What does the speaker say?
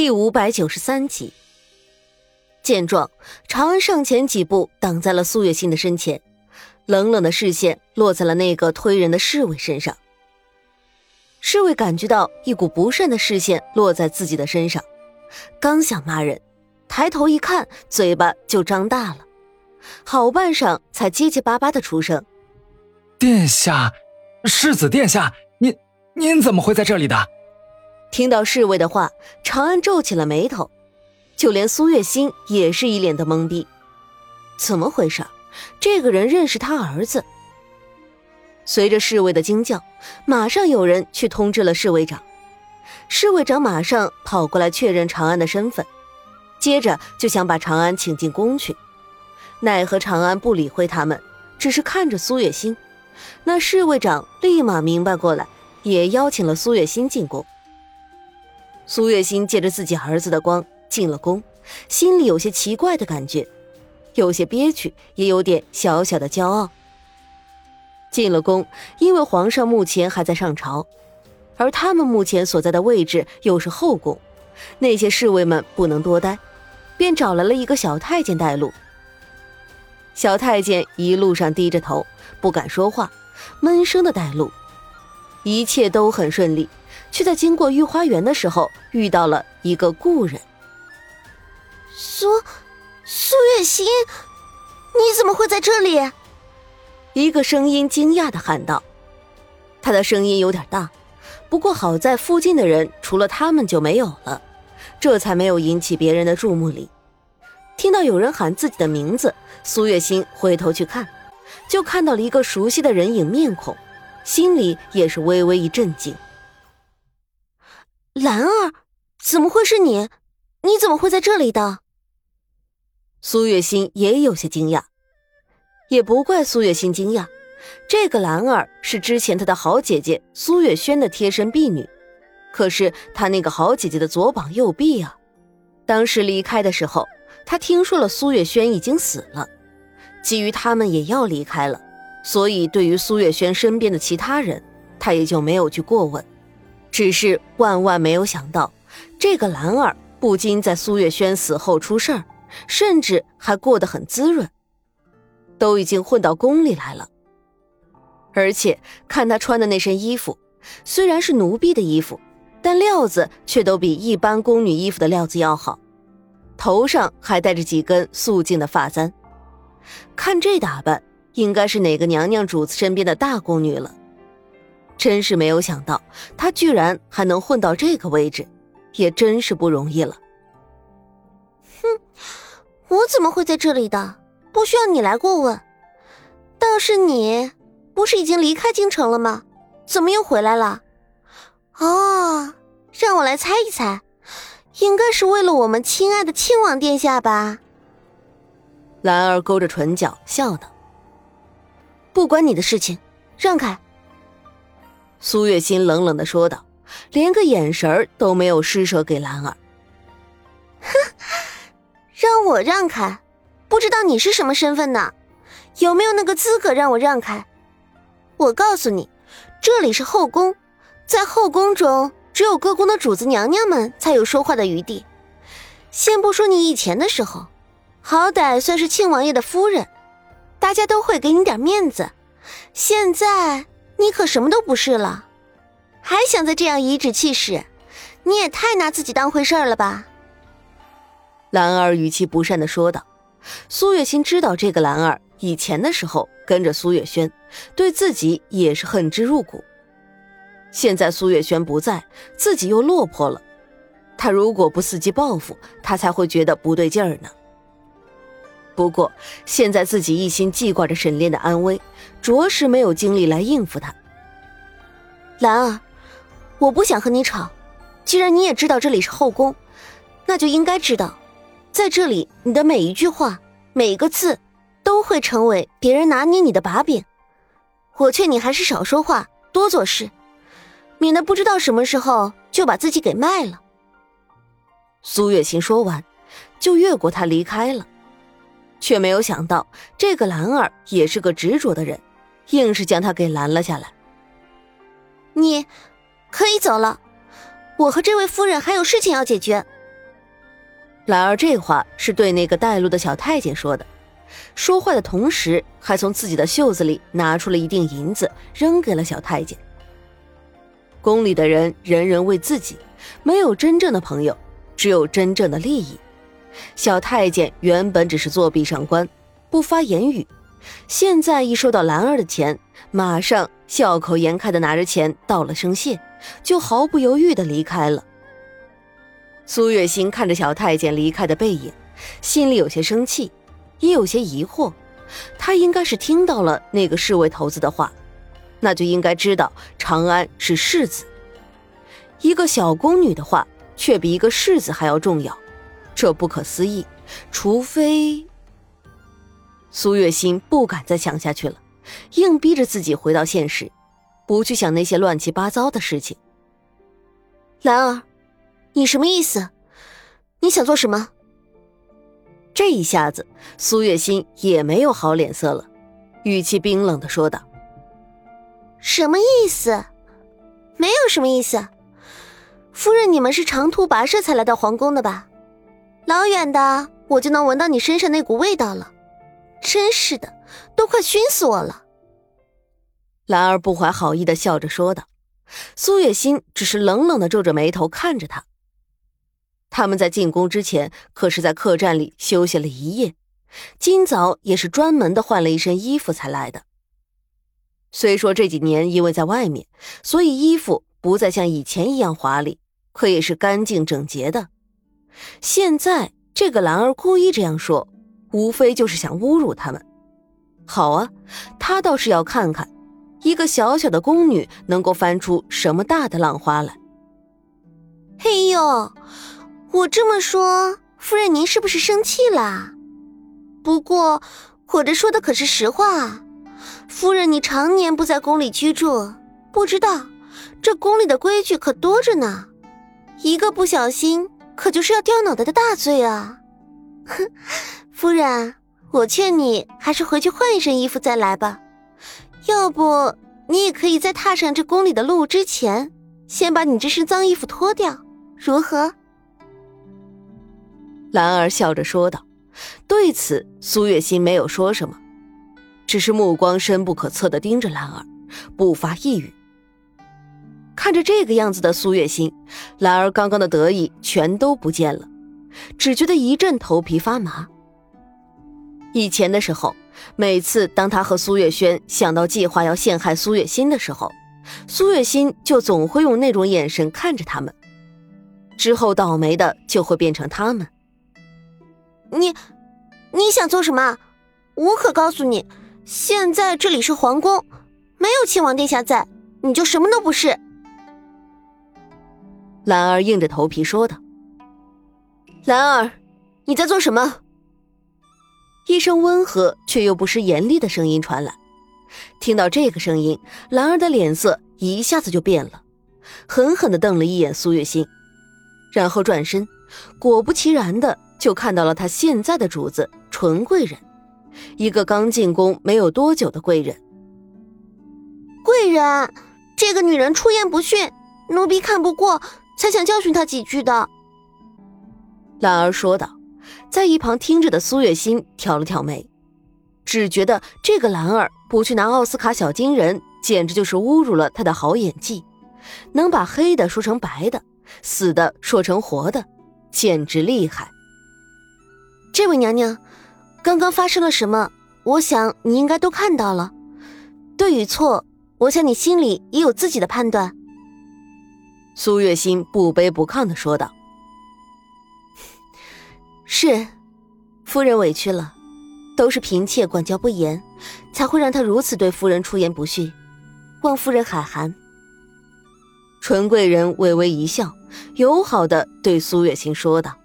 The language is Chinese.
第五百九十三集。见状，长安上前几步，挡在了苏月心的身前，冷冷的视线落在了那个推人的侍卫身上。侍卫感觉到一股不善的视线落在自己的身上，刚想骂人，抬头一看，嘴巴就张大了，好半晌才结结巴巴的出声：“殿下，世子殿下，您您怎么会在这里的？”听到侍卫的话，长安皱起了眉头，就连苏月心也是一脸的懵逼，怎么回事？这个人认识他儿子？随着侍卫的惊叫，马上有人去通知了侍卫长。侍卫长马上跑过来确认长安的身份，接着就想把长安请进宫去。奈何长安不理会他们，只是看着苏月心。那侍卫长立马明白过来，也邀请了苏月心进宫。苏月心借着自己儿子的光进了宫，心里有些奇怪的感觉，有些憋屈，也有点小小的骄傲。进了宫，因为皇上目前还在上朝，而他们目前所在的位置又是后宫，那些侍卫们不能多待，便找来了一个小太监带路。小太监一路上低着头，不敢说话，闷声的带路，一切都很顺利，却在经过御花园的时候遇到了一个故人。苏苏月心，你怎么会在这里？一个声音惊讶的喊道：“他的声音有点大，不过好在附近的人除了他们就没有了，这才没有引起别人的注目礼。听到有人喊自己的名字，苏月心回头去看，就看到了一个熟悉的人影面孔，心里也是微微一震惊。兰儿，怎么会是你？你怎么会在这里的？苏月心也有些惊讶。也不怪苏月心惊讶，这个兰儿是之前她的好姐姐苏月轩的贴身婢女，可是她那个好姐姐的左膀右臂啊。当时离开的时候，她听说了苏月轩已经死了，基于他们也要离开了，所以对于苏月轩身边的其他人，她也就没有去过问。只是万万没有想到，这个兰儿不仅在苏月轩死后出事儿，甚至还过得很滋润。都已经混到宫里来了，而且看她穿的那身衣服，虽然是奴婢的衣服，但料子却都比一般宫女衣服的料子要好。头上还戴着几根素净的发簪，看这打扮，应该是哪个娘娘主子身边的大宫女了。真是没有想到，他居然还能混到这个位置，也真是不容易了。哼，我怎么会在这里的？不需要你来过问，倒是你，不是已经离开京城了吗？怎么又回来了？哦，让我来猜一猜，应该是为了我们亲爱的亲王殿下吧？兰儿勾着唇角笑道：“不关你的事情，让开。”苏月心冷冷的说道，连个眼神都没有施舍给兰儿。哼，让我让开。不知道你是什么身份呢？有没有那个资格让我让开？我告诉你，这里是后宫，在后宫中，只有各宫的主子娘娘们才有说话的余地。先不说你以前的时候，好歹算是庆王爷的夫人，大家都会给你点面子。现在你可什么都不是了，还想再这样颐指气使，你也太拿自己当回事儿了吧？兰儿语气不善的说道。苏月心知道这个兰儿以前的时候跟着苏月轩，对自己也是恨之入骨。现在苏月轩不在，自己又落魄了，他如果不伺机报复，他才会觉得不对劲儿呢。不过现在自己一心记挂着沈炼的安危，着实没有精力来应付他。兰儿，我不想和你吵，既然你也知道这里是后宫，那就应该知道。在这里，你的每一句话、每一个字，都会成为别人拿捏你的把柄。我劝你还是少说话，多做事，免得不知道什么时候就把自己给卖了。苏月琴说完，就越过他离开了，却没有想到这个兰儿也是个执着的人，硬是将他给拦了下来。你，可以走了，我和这位夫人还有事情要解决，兰儿这话是对那个带路的小太监说的，说话的同时还从自己的袖子里拿出了一锭银子，扔给了小太监。宫里的人人人为自己，没有真正的朋友，只有真正的利益。小太监原本只是作壁上观，不发言语，现在一收到兰儿的钱，马上笑口颜开的拿着钱道了声谢，就毫不犹豫的离开了。苏月心看着小太监离开的背影，心里有些生气，也有些疑惑。他应该是听到了那个侍卫头子的话。那就应该知道长安是世子，一个小宫女的话却比一个世子还要重要，这不可思议。除非苏月心不敢再想下去了，硬逼着自己回到现实，不去想那些乱七八糟的事情。兰儿，你什么意思？你想做什么？这一下子，苏月心也没有好脸色了，语气冰冷的说道。什么意思？没有什么意思。夫人，你们是长途跋涉才来到皇宫的吧？老远的我就能闻到你身上那股味道了，真是的，都快熏死我了。兰儿不怀好意的笑着说道。苏月心只是冷冷的皱着眉头看着他。他们在进宫之前可是在客栈里休息了一夜，今早也是专门的换了一身衣服才来的。虽说这几年因为在外面，所以衣服不再像以前一样华丽，可也是干净整洁的。现在这个兰儿故意这样说，无非就是想侮辱他们。好啊，他倒是要看看，一个小小的宫女能够翻出什么大的浪花来。嘿呦，我这么说，夫人您是不是生气了？不过我这说的可是实话。夫人，你常年不在宫里居住，不知道这宫里的规矩可多着呢。一个不小心，可就是要掉脑袋的大罪啊！哼，夫人，我劝你还是回去换一身衣服再来吧。要不，你也可以在踏上这宫里的路之前，先把你这身脏衣服脱掉，如何？兰儿笑着说道。对此，苏月心没有说什么。只是目光深不可测的盯着兰儿，不发一语。看着这个样子的苏月心，兰儿刚刚的得意全都不见了，只觉得一阵头皮发麻。以前的时候，每次当他和苏月轩想到计划要陷害苏月心的时候，苏月心就总会用那种眼神看着他们，之后倒霉的就会变成他们。你，你想做什么？我可告诉你。现在这里是皇宫，没有亲王殿下在，你就什么都不是。兰儿硬着头皮说道：“兰儿，你在做什么？”一声温和却又不失严厉的声音传来。听到这个声音，兰儿的脸色一下子就变了，狠狠的瞪了一眼苏月心，然后转身，果不其然的就看到了他现在的主子纯贵人。一个刚进宫没有多久的贵人，贵人，这个女人出言不逊，奴婢看不过，才想教训他几句的。兰儿说道，在一旁听着的苏月心挑了挑眉，只觉得这个兰儿不去拿奥斯卡小金人，简直就是侮辱了她的好演技，能把黑的说成白的，死的说成活的，简直厉害。这位娘娘。刚刚发生了什么？我想你应该都看到了，对与错，我想你心里也有自己的判断。苏月心不卑不亢的说道：“是，夫人委屈了，都是嫔妾管教不严，才会让他如此对夫人出言不逊，望夫人海涵。”纯贵人微微一笑，友好的对苏月心说道。